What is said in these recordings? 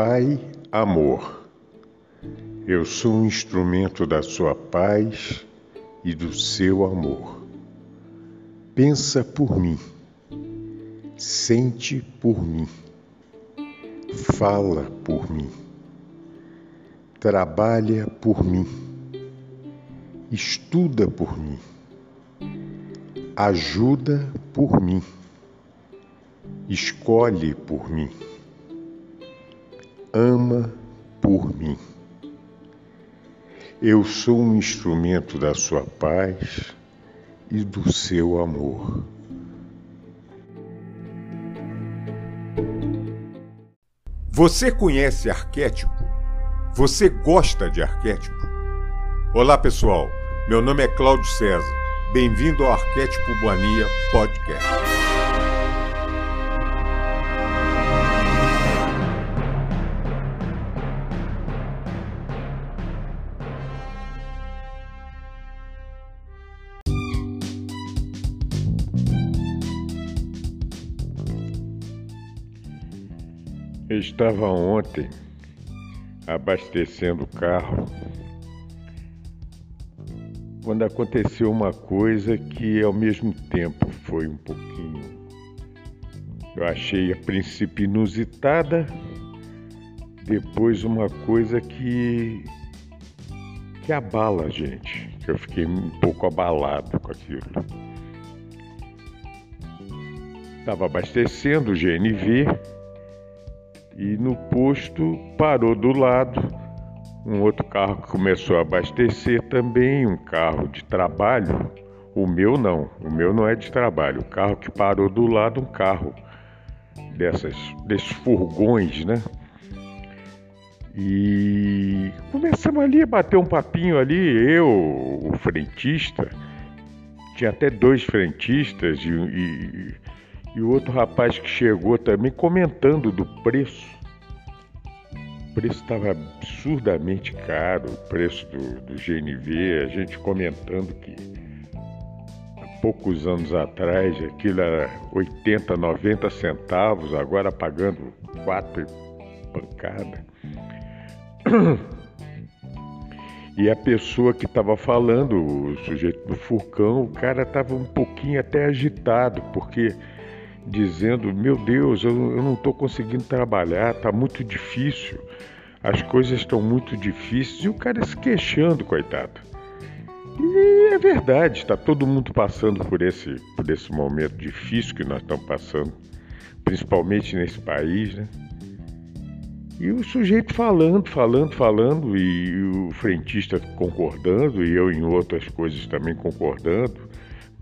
Pai, amor. Eu sou um instrumento da sua paz e do seu amor. Pensa por mim, sente por mim, fala por mim, trabalha por mim, estuda por mim, ajuda por mim, escolhe por mim ama por mim. Eu sou um instrumento da sua paz e do seu amor. Você conhece arquétipo? Você gosta de arquétipo? Olá, pessoal. Meu nome é Cláudio César. Bem-vindo ao Arquétipo Boania Podcast. Eu estava ontem abastecendo o carro quando aconteceu uma coisa que ao mesmo tempo foi um pouquinho eu achei a princípio inusitada, depois uma coisa que que abala a gente, eu fiquei um pouco abalado com aquilo. Estava abastecendo o GNV e no posto parou do lado um outro carro que começou a abastecer também, um carro de trabalho. O meu não, o meu não é de trabalho. O carro que parou do lado, um carro dessas, desses furgões, né? E começamos ali a bater um papinho ali, eu, o frentista, tinha até dois frentistas e, e e outro rapaz que chegou também comentando do preço. O preço estava absurdamente caro, o preço do, do GNV, a gente comentando que há poucos anos atrás aquilo era 80, 90 centavos, agora pagando quatro pancada. E a pessoa que estava falando, o sujeito do furcão, o cara estava um pouquinho até agitado, porque dizendo: Meu Deus, eu, eu não estou conseguindo trabalhar, está muito difícil, as coisas estão muito difíceis, e o cara se queixando, coitado. E é verdade, está todo mundo passando por esse, por esse momento difícil que nós estamos passando, principalmente nesse país, né? E o sujeito falando, falando, falando, e o frentista concordando, e eu em outras coisas também concordando,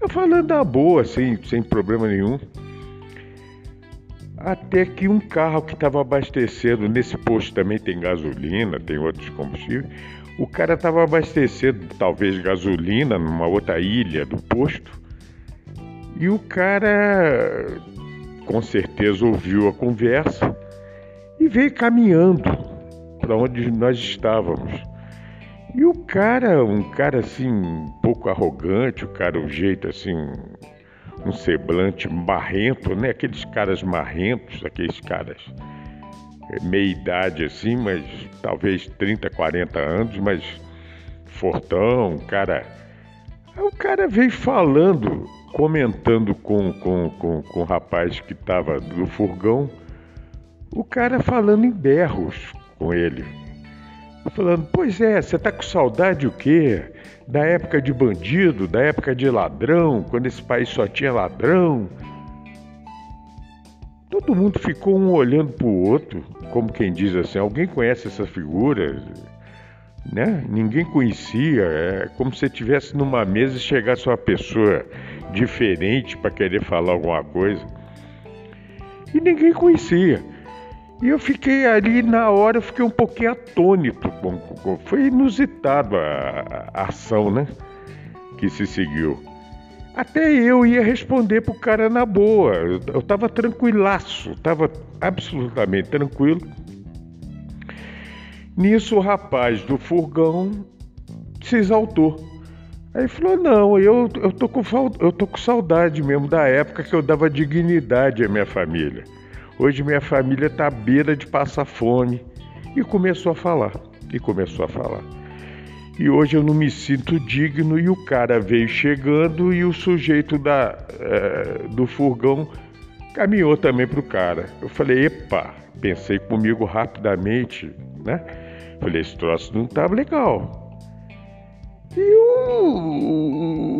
mas falando da boa, sem, sem problema nenhum. Até que um carro que estava abastecendo, nesse posto também tem gasolina, tem outros combustíveis, o cara estava abastecendo talvez gasolina numa outra ilha do posto, e o cara com certeza ouviu a conversa e veio caminhando para onde nós estávamos. E o cara, um cara assim, um pouco arrogante, o cara, um jeito assim, um semblante marrento, né? Aqueles caras marrentos, aqueles caras é, meia idade assim, mas talvez 30, 40 anos, mas fortão, cara. O cara veio falando, comentando com, com, com, com o rapaz que estava no furgão, o cara falando em berros com ele. Falando, pois é, você tá com saudade o quê? da época de bandido, da época de ladrão, quando esse país só tinha ladrão. Todo mundo ficou um olhando para o outro, como quem diz assim: alguém conhece essa figura? Né? Ninguém conhecia. É como se estivesse numa mesa e chegasse uma pessoa diferente para querer falar alguma coisa. E ninguém conhecia. E eu fiquei ali, na hora, eu fiquei um pouquinho atônito. Foi inusitado a, a ação, né? Que se seguiu. Até eu ia responder pro cara na boa. Eu, eu tava tranquilaço, tava absolutamente tranquilo. Nisso o rapaz do furgão se exaltou. Aí falou: Não, eu, eu, tô com, eu tô com saudade mesmo da época que eu dava dignidade à minha família. Hoje minha família está à beira de passar fome. E começou a falar, e começou a falar. E hoje eu não me sinto digno e o cara veio chegando e o sujeito da, é, do furgão caminhou também para o cara. Eu falei, epa, pensei comigo rapidamente, né? Falei, esse troço não estava legal. E o,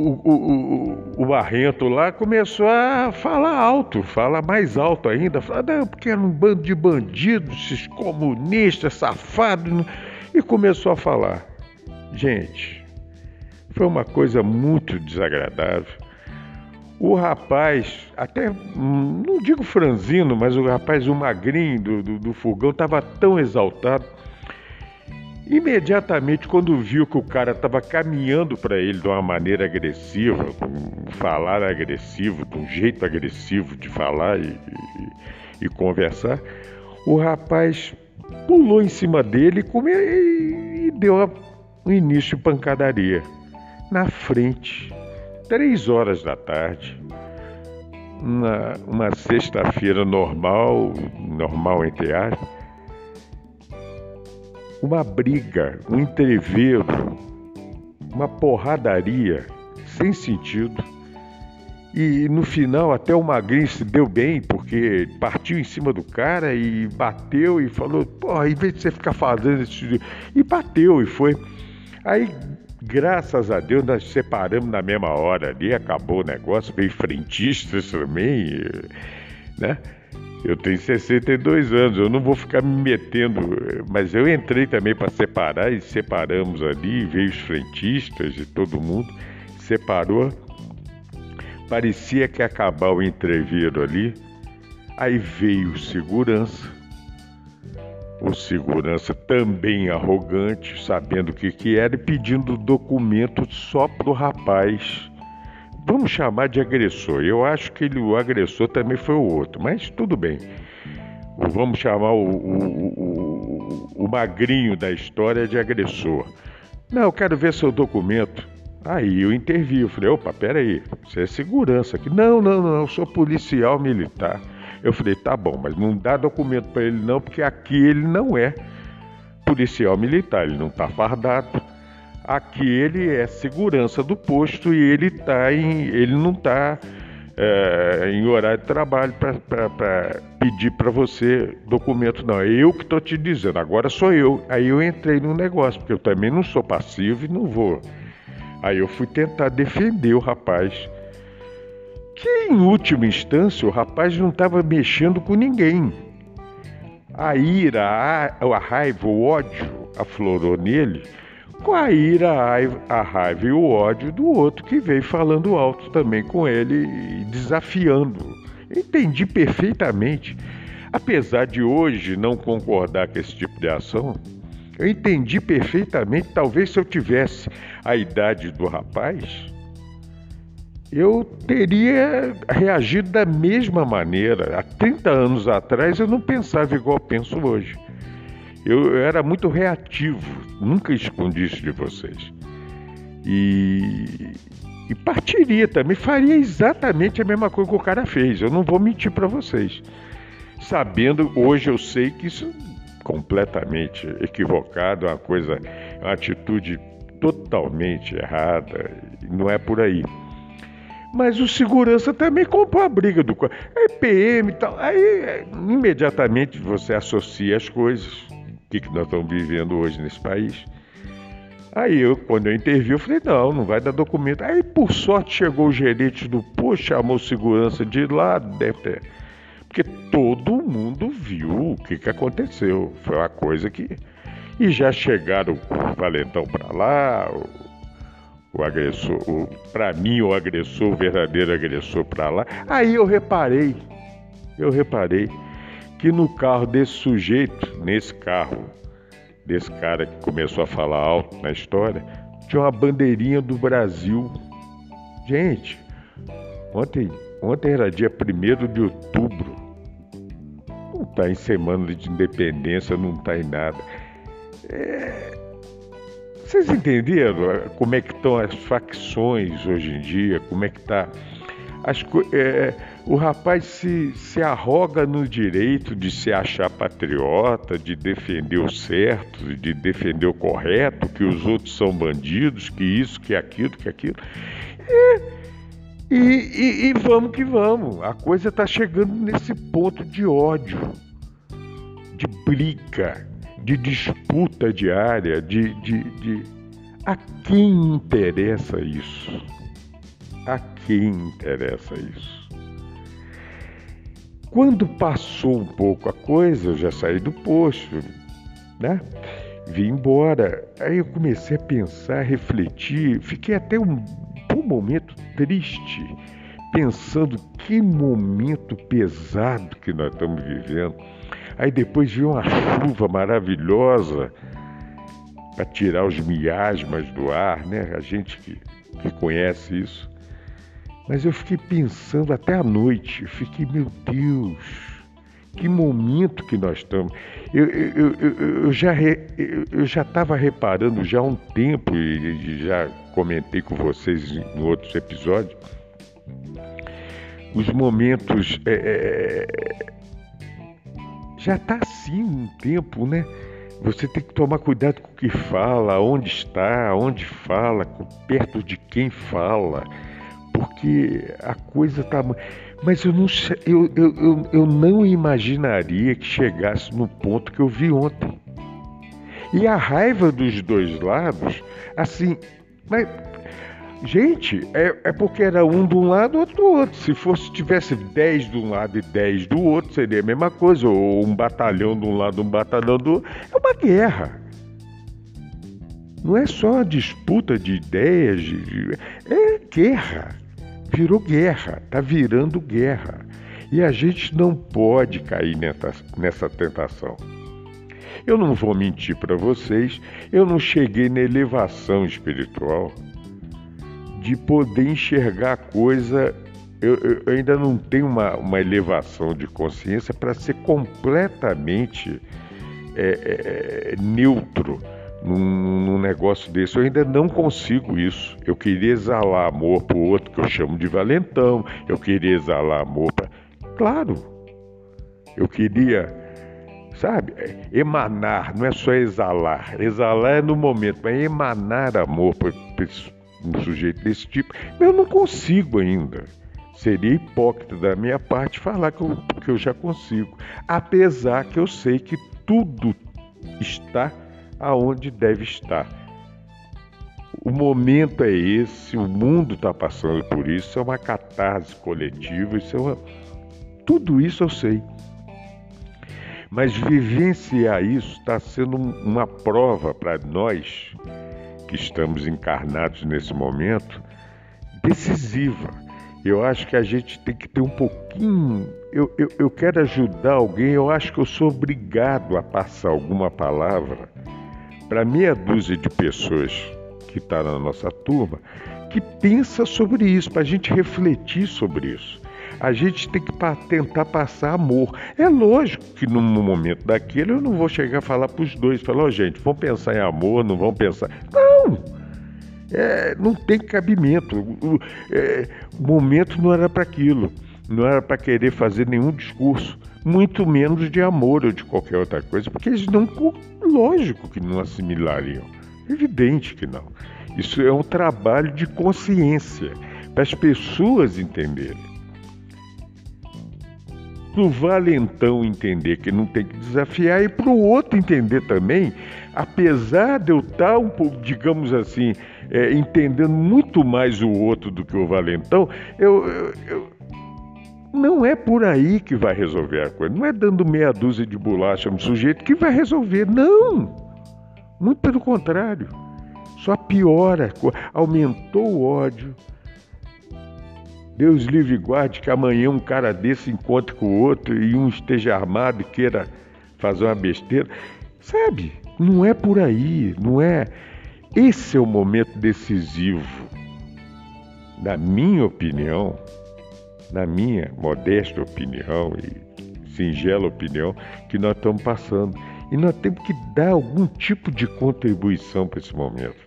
o, o, o, Barrento lá começou a falar alto, falar mais alto ainda, falar, não, porque era um bando de bandidos, esses comunistas, safados, e começou a falar. Gente, foi uma coisa muito desagradável. O rapaz, até não digo franzino, mas o rapaz, o magrinho do, do, do fogão, estava tão exaltado Imediatamente, quando viu que o cara estava caminhando para ele de uma maneira agressiva, com um falar agressivo, com um jeito agressivo de falar e, e, e conversar, o rapaz pulou em cima dele e, e deu um início de pancadaria. Na frente, três horas da tarde, na, uma sexta-feira normal, normal entre aspas, uma briga, um entreveiro, uma porradaria sem sentido. E no final até o Magrinho se deu bem, porque partiu em cima do cara e bateu e falou, porra, em vez de você ficar fazendo isso. E bateu e foi. Aí, graças a Deus, nós separamos na mesma hora ali, acabou o negócio, veio frentistas também, né? Eu tenho 62 anos, eu não vou ficar me metendo, mas eu entrei também para separar e separamos ali, veio os frentistas e todo mundo, separou. Parecia que ia acabar o entreviro ali. Aí veio o segurança, o segurança também arrogante, sabendo o que, que era, e pedindo documento só para o rapaz vamos chamar de agressor. Eu acho que ele, o agressor também foi o outro, mas tudo bem. Vamos chamar o, o, o, o magrinho da história de agressor. Não, eu quero ver seu documento. Aí eu intervi, eu falei, opa, peraí, você é segurança aqui. Não, não, não, eu sou policial militar. Eu falei, tá bom, mas não dá documento para ele não, porque aqui ele não é policial militar, ele não está fardado Aqui ele é segurança do posto e ele tá em, ele não está é, em horário de trabalho para pedir para você documento, não. É eu que estou te dizendo, agora sou eu. Aí eu entrei no negócio, porque eu também não sou passivo e não vou. Aí eu fui tentar defender o rapaz. Que em última instância o rapaz não estava mexendo com ninguém. A ira, a, a raiva, o ódio aflorou nele com a ira, a raiva e o ódio do outro que veio falando alto também com ele e desafiando. Entendi perfeitamente. Apesar de hoje não concordar com esse tipo de ação, eu entendi perfeitamente. Talvez se eu tivesse a idade do rapaz, eu teria reagido da mesma maneira. Há 30 anos atrás eu não pensava igual penso hoje. Eu, eu era muito reativo, nunca escondi isso de vocês. E, e partiria também, faria exatamente a mesma coisa que o cara fez. Eu não vou mentir para vocês. Sabendo, hoje eu sei que isso é completamente equivocado, é uma coisa, é uma atitude totalmente errada, não é por aí. Mas o segurança também comprou a briga do é PM e tal. Aí imediatamente você associa as coisas o que, que nós estamos vivendo hoje nesse país. Aí eu, quando eu intervi, eu falei, não, não vai dar documento. Aí, por sorte, chegou o gerente do posto, chamou segurança de lá, deve ter. Porque todo mundo viu o que, que aconteceu. Foi uma coisa que. E já chegaram o valentão para lá, o, o agressor, para mim, o agressor, o verdadeiro agressor para lá. Aí eu reparei, eu reparei que no carro desse sujeito, nesse carro, desse cara que começou a falar alto na história, tinha uma bandeirinha do Brasil. Gente, ontem, ontem era dia 1 de outubro. Não está em semana de independência, não está em nada. É... Vocês entenderam como é que estão as facções hoje em dia? Como é que está As, é, o rapaz se, se arroga no direito de se achar patriota, de defender o certo, de defender o correto, que os outros são bandidos, que isso, que aquilo, que aquilo. E, e, e, e vamos que vamos. A coisa está chegando nesse ponto de ódio, de briga, de disputa diária, de, de, de... a quem interessa isso? Quem interessa isso? Quando passou um pouco a coisa, eu já saí do posto, né? Vim embora. Aí eu comecei a pensar, a refletir, fiquei até um, um momento triste, pensando que momento pesado que nós estamos vivendo. Aí depois veio uma chuva maravilhosa para tirar os miasmas do ar, né? A gente que, que conhece isso. Mas eu fiquei pensando até a noite, fiquei, meu Deus, que momento que nós estamos. Eu, eu, eu, eu já eu já estava reparando já há um tempo e já comentei com vocês em outros episódios os momentos é, é, já está assim um tempo, né? Você tem que tomar cuidado com o que fala, onde está, onde fala, perto de quem fala porque a coisa está. Mas eu não, eu, eu, eu, eu não imaginaria que chegasse no ponto que eu vi ontem. E a raiva dos dois lados, assim. Mas, gente, é, é porque era um de um lado, outro do outro. Se fosse tivesse 10 de um lado e 10 do outro, seria a mesma coisa. Ou um batalhão de um lado, um batalhão do outro. É uma guerra. Não é só disputa de ideias, de, de, é guerra virou guerra, está virando guerra. E a gente não pode cair nessa, tentação. Eu não vou mentir para vocês, eu não cheguei na elevação espiritual de poder enxergar coisa. Eu, eu ainda não tenho uma, uma elevação de consciência para ser completamente é, é, neutro num, num, negócio desse. Eu ainda não consigo isso. Eu queria exalar amor para o outro que eu chamo de valentão. Eu queria exalar amor para. Claro, eu queria, sabe, emanar, não é só exalar. Exalar é no momento, mas emanar amor para um sujeito desse tipo, eu não consigo ainda. Seria hipócrita da minha parte falar que eu, que eu já consigo, apesar que eu sei que tudo está aonde deve estar. O momento é esse, o mundo está passando por isso, é uma catarse coletiva, isso é uma... tudo isso eu sei. Mas vivenciar isso está sendo uma prova para nós que estamos encarnados nesse momento decisiva. Eu acho que a gente tem que ter um pouquinho. Eu, eu, eu quero ajudar alguém, eu acho que eu sou obrigado a passar alguma palavra para meia dúzia de pessoas que está na nossa turma que pensa sobre isso, para a gente refletir sobre isso. A gente tem que tentar passar amor. É lógico que num momento daquele eu não vou chegar a falar para os dois, falar, oh, gente, vão pensar em amor, não vão pensar. Não! É, não tem cabimento. O, é, o momento não era para aquilo. Não era para querer fazer nenhum discurso muito menos de amor ou de qualquer outra coisa, porque eles não, lógico que não assimilariam, evidente que não. Isso é um trabalho de consciência para as pessoas entenderem. Para o valentão entender que não tem que desafiar e para o outro entender também, apesar de eu estar um pouco, digamos assim, é, entendendo muito mais o outro do que o valentão, eu, eu, eu não é por aí que vai resolver a coisa. Não é dando meia dúzia de bolacha no sujeito que vai resolver. Não! Muito pelo contrário. Só piora, aumentou o ódio. Deus livre e guarde que amanhã um cara desse encontre com o outro e um esteja armado e queira fazer uma besteira. Sabe? Não é por aí, não é. Esse é o momento decisivo, na minha opinião, na minha modesta opinião e singela opinião, que nós estamos passando. E nós temos que dar algum tipo de contribuição para esse momento.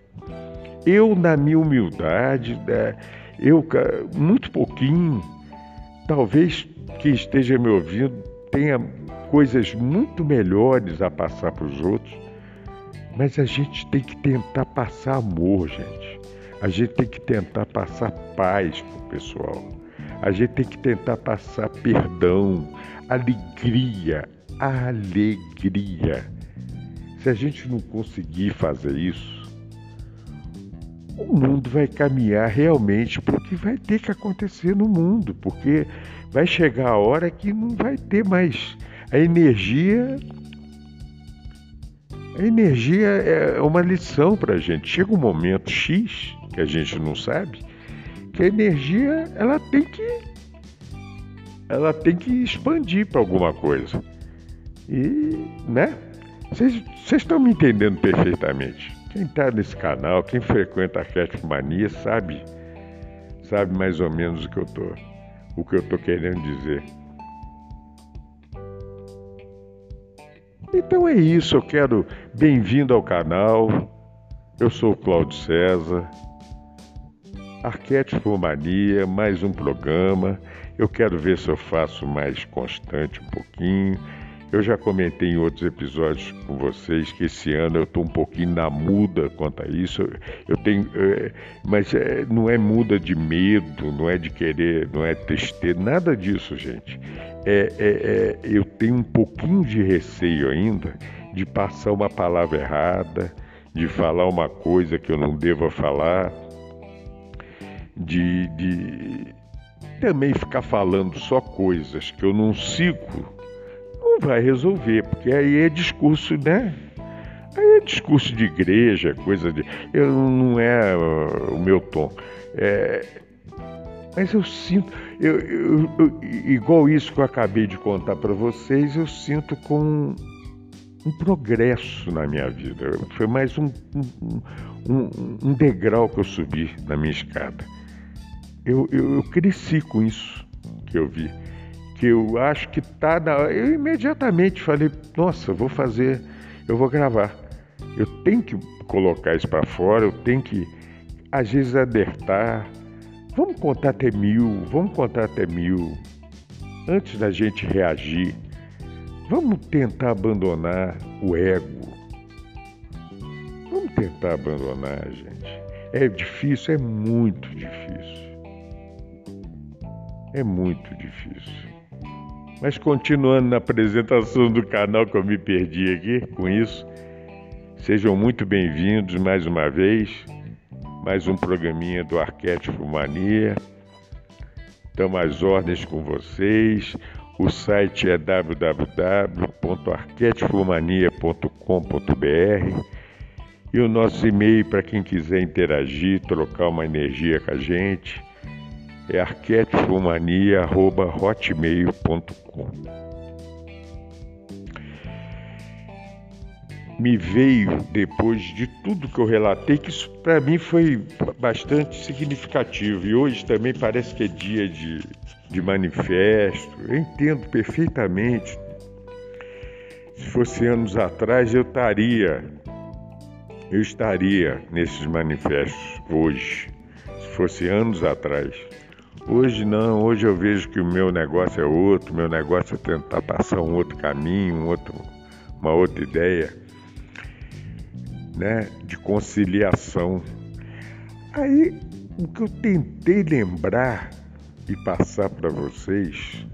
Eu, na minha humildade, né, Eu, muito pouquinho, talvez quem esteja me ouvindo tenha coisas muito melhores a passar para os outros, mas a gente tem que tentar passar amor, gente. A gente tem que tentar passar paz para o pessoal. A gente tem que tentar passar perdão, alegria, alegria. Se a gente não conseguir fazer isso, o mundo vai caminhar realmente porque vai ter que acontecer no mundo, porque vai chegar a hora que não vai ter mais a energia. A energia é uma lição para a gente. Chega um momento X que a gente não sabe que a energia ela tem que ela tem que expandir para alguma coisa. E, né? Vocês estão me entendendo perfeitamente. Quem está nesse canal, quem frequenta a Arquétipo Mania, sabe, sabe mais ou menos o que eu tô, o que eu tô querendo dizer. Então é isso, eu quero bem-vindo ao canal. Eu sou o Cláudio César. Arquétipo Mania, mais um programa. Eu quero ver se eu faço mais constante um pouquinho. Eu já comentei em outros episódios com vocês que esse ano eu estou um pouquinho na muda quanto a isso. Eu tenho, é, mas é, não é muda de medo, não é de querer, não é tristeza, nada disso, gente. É, é, é, eu tenho um pouquinho de receio ainda de passar uma palavra errada, de falar uma coisa que eu não deva falar, de, de também ficar falando só coisas que eu não sigo vai resolver, porque aí é discurso, né? Aí é discurso de igreja, coisa de. Eu, não é uh, o meu tom. É, mas eu sinto, eu, eu, eu, igual isso que eu acabei de contar para vocês, eu sinto com um progresso na minha vida. Foi mais um, um, um degrau que eu subi na minha escada. Eu, eu, eu cresci com isso que eu vi que eu acho que tá na. Eu imediatamente falei, nossa, vou fazer, eu vou gravar. Eu tenho que colocar isso para fora, eu tenho que, às vezes, alertar. Vamos contar até mil, vamos contar até mil, antes da gente reagir. Vamos tentar abandonar o ego. Vamos tentar abandonar, gente. É difícil, é muito difícil. É muito difícil. Mas continuando na apresentação do canal que eu me perdi aqui com isso, sejam muito bem-vindos mais uma vez, mais um programinha do Arquétipo Mania. Estamos às ordens com vocês. O site é www.arquetipomania.com.br e o nosso e-mail para quem quiser interagir, trocar uma energia com a gente é arquetipomania.hotmail.com. Me veio, depois de tudo que eu relatei, que isso para mim foi bastante significativo. E hoje também parece que é dia de, de manifesto. Eu entendo perfeitamente. Se fosse anos atrás, eu estaria, eu estaria nesses manifestos hoje. Se fosse anos atrás. Hoje não, hoje eu vejo que o meu negócio é outro, meu negócio é tentar passar um outro caminho, um outro, uma outra ideia, né, de conciliação. Aí o que eu tentei lembrar e passar para vocês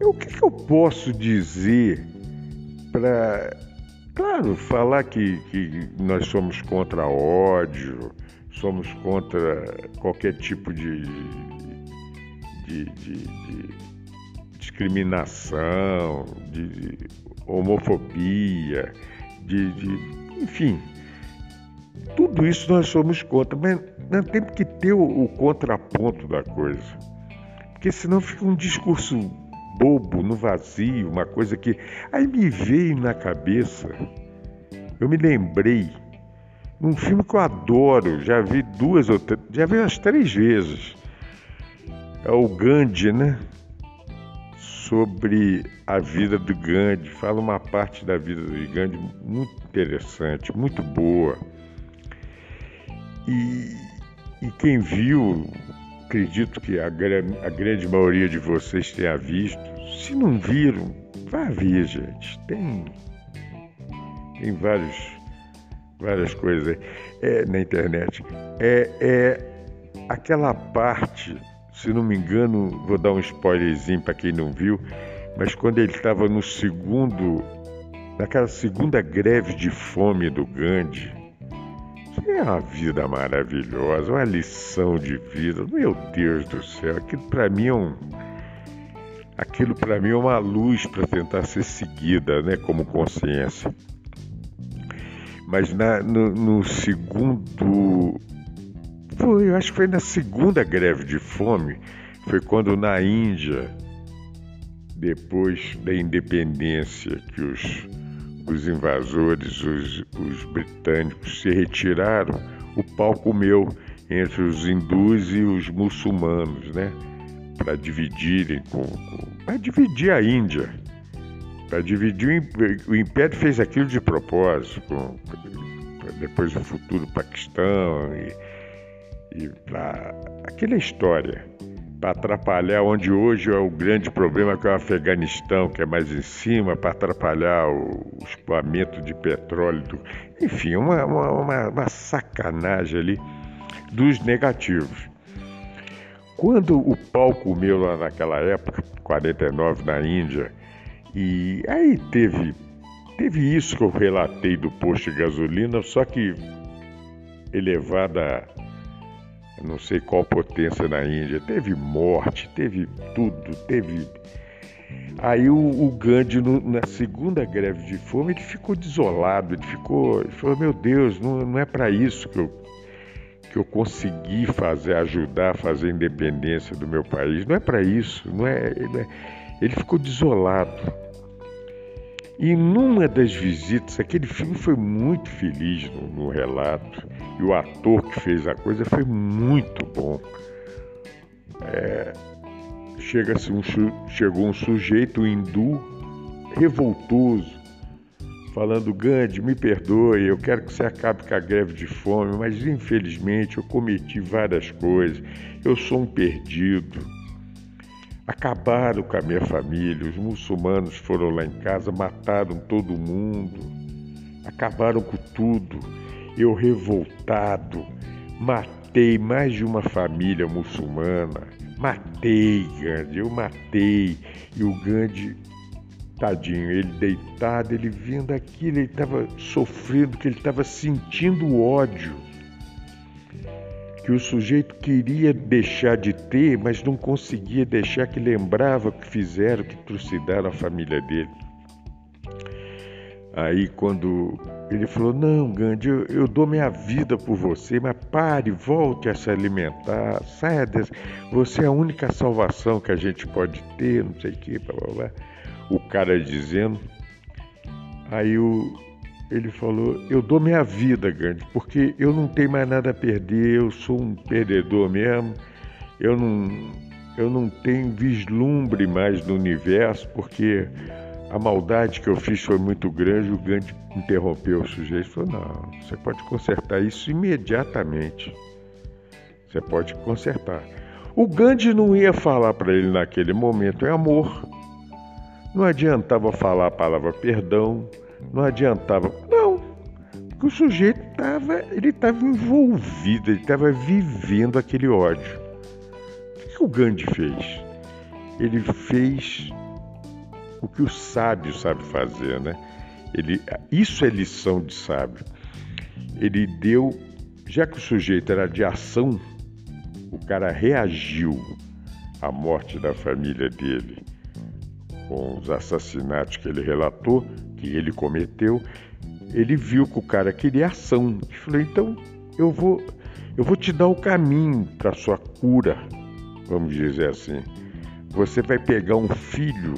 é o que, que eu posso dizer para, claro, falar que, que nós somos contra ódio somos contra qualquer tipo de, de, de, de discriminação, de homofobia, de, enfim, tudo isso nós somos contra, mas nós temos que ter o, o contraponto da coisa, porque senão fica um discurso bobo, no vazio, uma coisa que. Aí me veio na cabeça, eu me lembrei um filme que eu adoro, já vi duas ou três, já vi umas três vezes. É o Gandhi, né? Sobre a vida do Gandhi. Fala uma parte da vida do Gandhi muito interessante, muito boa. E e quem viu, acredito que a, a grande maioria de vocês tenha visto. Se não viram, vá ver, gente. Tem, tem vários, várias coisas é, na internet. É, é aquela parte, se não me engano, vou dar um spoilerzinho para quem não viu, mas quando ele estava no segundo, naquela segunda greve de fome do Gandhi, que é uma vida maravilhosa, uma lição de vida. Meu Deus do céu, aquilo para mim é um aquilo para mim é uma luz para tentar ser seguida, né, como consciência. Mas na, no, no segundo foi, eu acho que foi na segunda greve de fome, foi quando na Índia, depois da independência que os os invasores, os, os britânicos, se retiraram, o pau comeu entre os hindus e os muçulmanos, né? Para dividirem com, com para dividir a Índia, para dividir o, Império fez aquilo de propósito, com, depois o futuro Paquistão e, e para aquela história para atrapalhar onde hoje é o grande problema que é o Afeganistão, que é mais em cima, para atrapalhar o, escoamento de petróleo. Do... Enfim, uma, uma, uma sacanagem ali dos negativos. Quando o pau comeu lá naquela época, 49 na Índia, e aí teve, teve isso que eu relatei do posto de gasolina, só que elevada não sei qual potência na Índia, teve morte, teve tudo, teve. Aí o, o Gandhi, no, na segunda greve de fome, ele ficou desolado, ele ficou. Ele falou: Meu Deus, não, não é para isso que eu, que eu consegui fazer, ajudar a fazer a independência do meu país, não é para isso, não é, ele, é, ele ficou desolado. E numa das visitas, aquele filme foi muito feliz no, no relato, e o ator que fez a coisa foi muito bom. É, chega um, chegou um sujeito hindu revoltoso, falando: Gandhi, me perdoe, eu quero que você acabe com a greve de fome, mas infelizmente eu cometi várias coisas, eu sou um perdido Acabaram com a minha família, os muçulmanos foram lá em casa, mataram todo mundo, acabaram com tudo. Eu revoltado, matei mais de uma família muçulmana. Matei Gandhi, eu matei. E o Gandhi, tadinho, ele deitado, ele vindo aquilo, ele estava sofrendo, que ele estava sentindo ódio que o sujeito queria deixar de ter, mas não conseguia deixar, que lembrava que fizeram, que trucidaram a família dele. Aí quando ele falou, não, Gandhi, eu, eu, dou minha vida por você, mas pare, volte a se alimentar, saia desse. Você é a única salvação que a gente pode ter, não sei o que, blá, blá, blá. O cara dizendo. Aí o, ele falou: Eu dou minha vida, Gandhi, porque eu não tenho mais nada a perder, eu sou um perdedor mesmo, eu não, eu não tenho vislumbre mais do universo, porque a maldade que eu fiz foi muito grande. O Gandhi interrompeu o sujeito e falou: Não, você pode consertar isso imediatamente. Você pode consertar. O Gandhi não ia falar para ele naquele momento é amor. Não adiantava falar a palavra perdão não adiantava. Não, porque o sujeito estava, ele estava envolvido, ele estava vivendo aquele ódio. O que o Gandhi fez? Ele fez o que o sábio sabe fazer, né? Ele, isso é lição de sábio. Ele deu, já que o sujeito era de ação, o cara reagiu à morte da família dele com os assassinatos que ele relatou, que ele cometeu, ele viu que o cara queria ação. Ele falou: então eu vou, eu vou te dar o caminho para sua cura, vamos dizer assim. Você vai pegar um filho,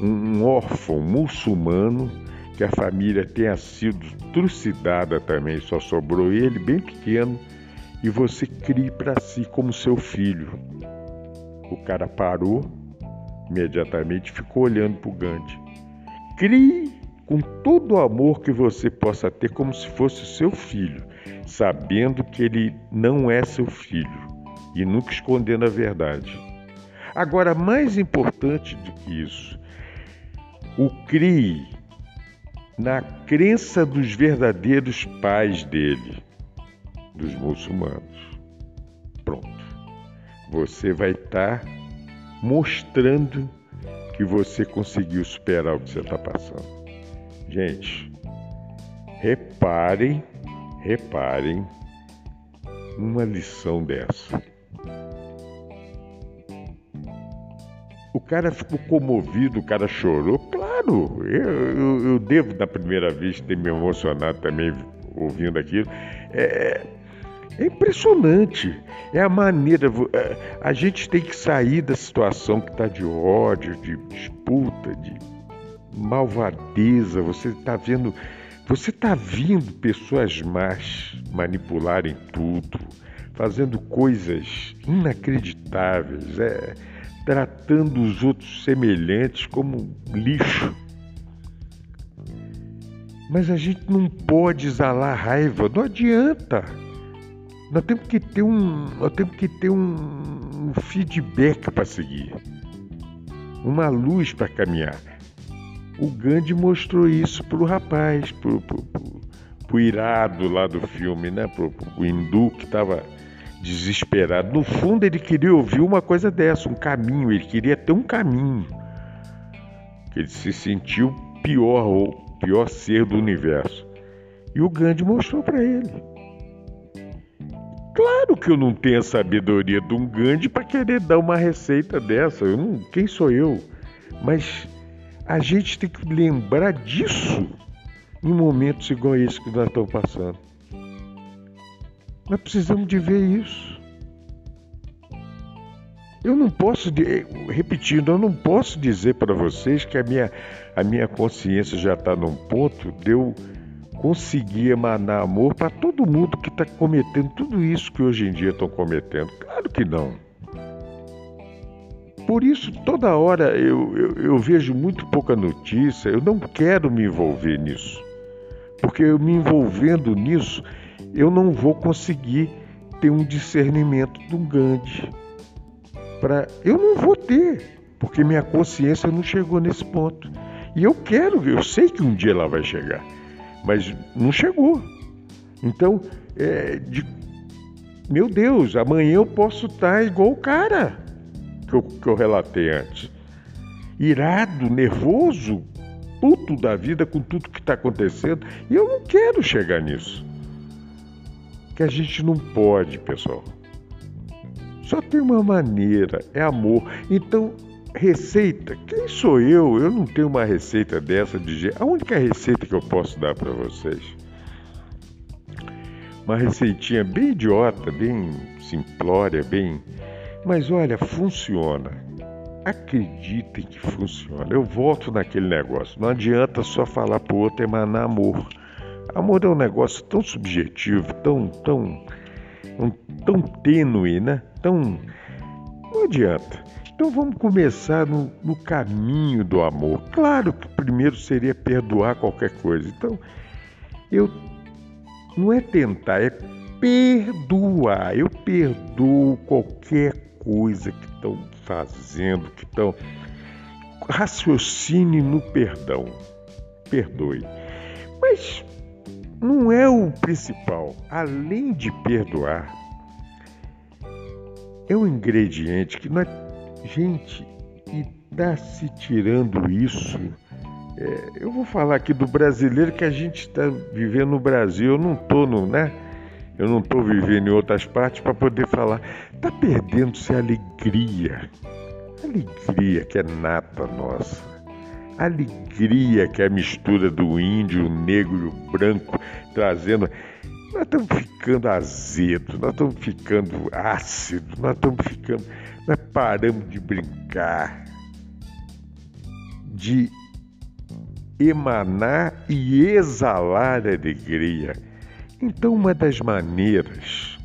um órfão muçulmano, que a família tenha sido trucidada também, só sobrou ele bem pequeno, e você crie para si como seu filho. O cara parou, imediatamente ficou olhando para o Gandhi. Crie com todo o amor que você possa ter, como se fosse seu filho. sabendo que ele não é seu filho e nunca escondendo a verdade. Agora, mais importante do que isso, o crie na crença dos verdadeiros pais dele, dos muçulmanos. Pronto. Você vai estar tá mostrando que você conseguiu superar o que você está passando. Gente, reparem, reparem uma lição dessa. O cara ficou comovido, o cara chorou. Claro, eu, eu, eu devo, na primeira vez, ter me emocionado também ouvindo aquilo. É, é impressionante. É a maneira. É, a gente tem que sair da situação que está de ódio, de disputa, de malvadeza. Você está vendo. Você está vendo pessoas más manipularem tudo, fazendo coisas inacreditáveis, é, tratando os outros semelhantes como lixo. Mas a gente não pode exalar raiva, não adianta. Nós temos que ter um, nós temos que ter um, um feedback para seguir, uma luz para caminhar. O Gandhi mostrou isso para o rapaz, para o irado lá do filme, né? Para o hindu que estava desesperado. No fundo, ele queria ouvir uma coisa dessa, um caminho. Ele queria ter um caminho. Ele se sentiu pior ou pior ser do universo. E o Gandhi mostrou para ele. Claro que eu não tenho a sabedoria de um Gandhi para querer dar uma receita dessa. Eu não, quem sou eu? Mas a gente tem que lembrar disso em momentos igual esse que nós estamos passando. Nós precisamos de ver isso. Eu não posso, repetindo, eu não posso dizer para vocês que a minha, a minha consciência já está num ponto de eu conseguir emanar amor para todo mundo que está cometendo tudo isso que hoje em dia estão cometendo. Claro que não. Por isso, toda hora eu, eu, eu, vejo muito pouca notícia, eu não quero me envolver nisso. Porque eu me envolvendo nisso, eu não vou conseguir ter um discernimento do Gandhi. Pra, eu não vou ter, porque minha consciência não chegou nesse ponto. E eu quero, eu sei que um dia ela vai chegar mas não chegou. Então, é, de, meu Deus, amanhã eu posso estar igual o cara que eu, que eu relatei antes. Irado, nervoso, puto da vida com tudo que está acontecendo. E eu não quero chegar nisso. Que a gente não pode, pessoal. Só tem uma maneira, é amor. Então, Receita? Quem sou eu? Eu não tenho uma receita dessa de jeito. A única receita que eu posso dar para vocês. Uma receitinha bem idiota, bem simplória, bem. Mas olha, funciona. Acreditem que funciona. Eu volto naquele negócio. Não adianta só falar pro outro emanar amor. Amor é um negócio tão subjetivo, tão, tão, tão tênue, né? Tão. Não adianta. Então vamos começar no, no, caminho do amor. Claro que primeiro seria perdoar qualquer coisa. Então, eu não é tentar, é perdoar. Eu perdoo qualquer coisa que estão fazendo, que estão. Raciocine no perdão. Perdoe. Mas não é o principal. Além de perdoar, é um ingrediente que nós Gente, e está se tirando isso. É, eu vou falar aqui do brasileiro que a gente está vivendo no Brasil. Eu não estou né? Eu não estou vivendo em outras partes para poder falar. Está perdendo-se a alegria. Alegria que é nata nossa. Alegria que é a mistura do índio, o negro e o branco, trazendo. Nós estamos ficando azedo, nós estamos ficando ácido, nós estamos ficando nós paramos de brincar, de emanar e exalar alegria. Então, uma das maneiras,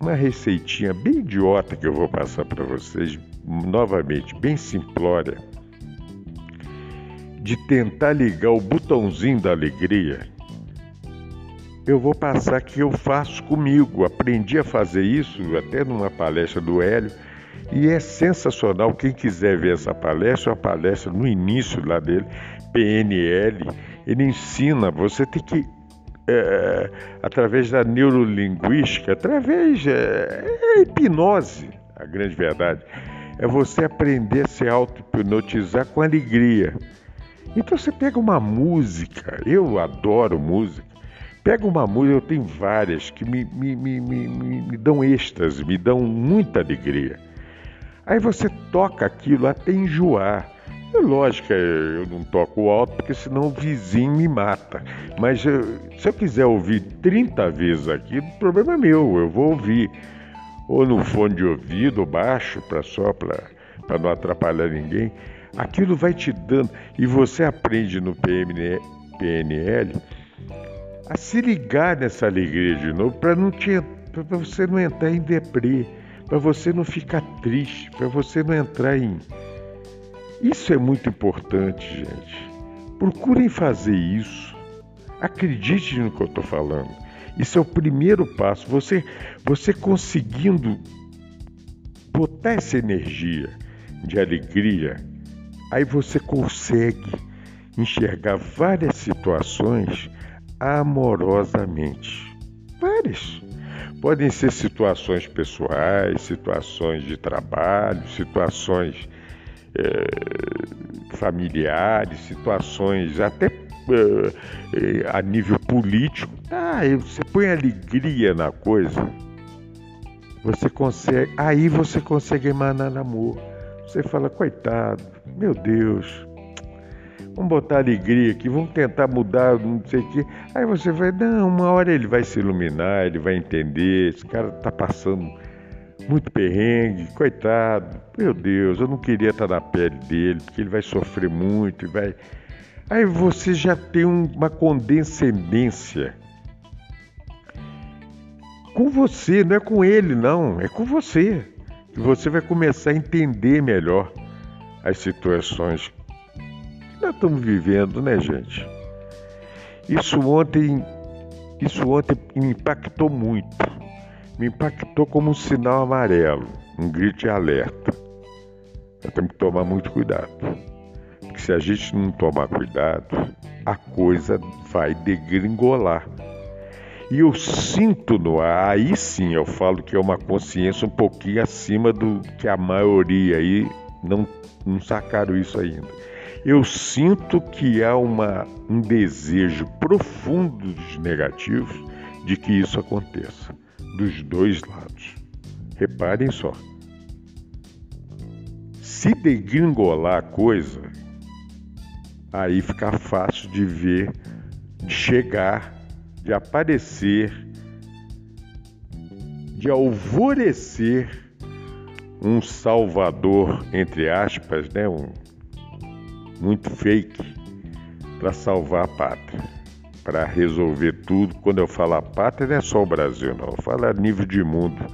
uma receitinha bem idiota que eu vou passar para vocês, novamente, bem simplória, de tentar ligar o botãozinho da alegria eu vou passar que eu faço comigo. Aprendi a fazer isso até numa palestra do Hélio. E é sensacional. Quem quiser ver essa palestra, a palestra no início lá dele, PNL, ele ensina, você tem que, é, através da neurolinguística, através é, é hipnose, a grande verdade, é você aprender a se auto-hipnotizar com alegria. Então você pega uma música, eu adoro música, pega uma música, eu tenho várias que me, me, me, me, me dão êxtase, me dão muita alegria. Aí você toca aquilo até enjoar. É lógico, eu não toco alto porque senão o vizinho me mata. Mas eu, se eu quiser ouvir 30 vezes aqui, o problema é meu, eu vou ouvir. Ou no fone de ouvido, baixo, para só para não atrapalhar ninguém. Aquilo vai te dando. E você aprende no PNL a se ligar nessa alegria de novo para não te para você não entrar em deprê, para você não ficar triste, para você não entrar em isso é muito importante, gente. Procurem fazer isso. Acredite no que eu estou falando. Isso é o primeiro passo. Você, você conseguindo botar essa energia de alegria, aí você consegue enxergar várias situações amorosamente. Várias. Podem ser situações pessoais, situações de trabalho, situações é, familiares, situações até é, a nível político. Ah, você põe alegria na coisa, você consegue, aí você consegue emanar amor. Você fala, coitado, meu Deus, vamos botar alegria aqui, vamos tentar mudar, não sei o quê. Aí você vai, não, uma hora ele vai se iluminar, ele vai entender, esse cara está passando muito perrengue, coitado. Meu Deus, eu não queria estar na pele dele, porque ele vai sofrer muito, vai. Aí você já tem uma condescendência com você, não é com ele, não, é com você. Que você vai começar a entender melhor as situações que nós estamos vivendo, né, gente? Isso ontem, isso ontem impactou muito me impactou como um sinal amarelo, um grito de alerta. Nós temos que tomar muito cuidado. Porque se a gente não tomar cuidado, a coisa vai degringolar. E eu sinto no ar, aí sim eu falo que é uma consciência um pouquinho acima do que a maioria aí não, não sacaram isso ainda. Eu sinto que há uma, um desejo profundo dos negativos de que isso aconteça dos dois lados. Reparem só. Se degringolar a coisa, aí fica fácil de ver, de chegar, de aparecer, de alvorecer um salvador, entre aspas, né, um, muito fake, para salvar a pátria para resolver tudo. Quando eu falo a pátria, não é só o Brasil, não. Eu falo a nível de mundo.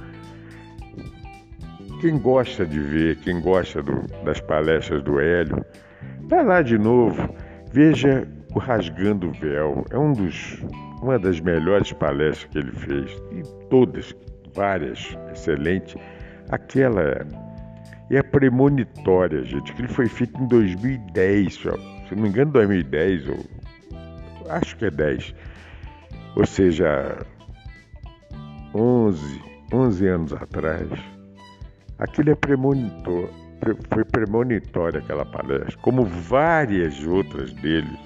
Quem gosta de ver, quem gosta do, das palestras do Hélio, vai lá de novo, veja o Rasgando o Véu. É um dos, uma das melhores palestras que ele fez, e todas, várias, excelente. Aquela é premonitória, gente, que ele foi feito em 2010, se não me engano, 2010 ou acho que é 10. Ou seja, 11, 11 anos atrás, aquilo é premonitor, foi premonitória aquela palestra, como várias outras deles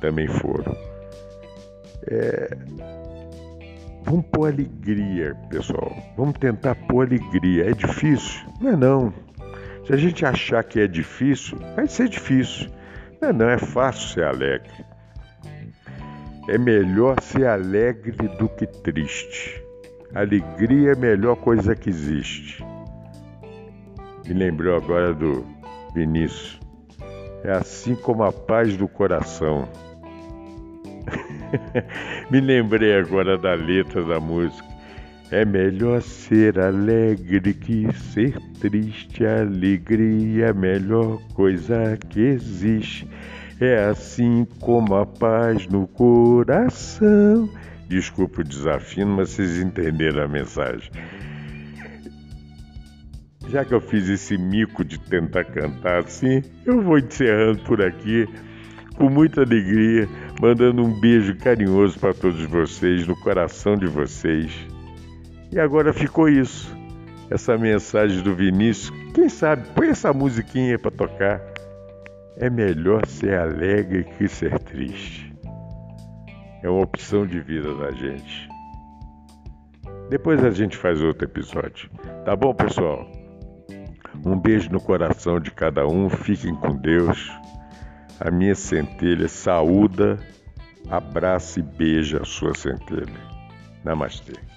também foram. É, vamos pôr alegria, pessoal. Vamos tentar pôr alegria. É difícil? Não é não. Se a gente achar que é difícil, vai ser difícil. Não é não, é fácil ser alegre. É melhor ser alegre do que triste. Alegria é a melhor coisa que existe. Me lembrou agora do Vinícius. É assim como a paz do coração. Me lembrei agora da letra da música. É melhor ser alegre que ser triste. Alegria é a melhor coisa que existe. É assim como a paz no coração, Desculpa o desafio, mas vocês entenderam a mensagem. Já que eu fiz esse mico de tentar cantar assim, eu vou encerrando por aqui com muita alegria, mandando um beijo carinhoso para todos vocês, no coração de vocês. E agora ficou isso. Essa mensagem do Vinícius, quem sabe, põe essa musiquinha para tocar. É melhor ser alegre que ser triste. É uma opção de vida da gente. Depois a gente faz outro episódio. Tá bom, pessoal? Um beijo no coração de cada um. Fiquem com Deus. A minha centelha saúda, abraça e beija a sua centelha. Namastê.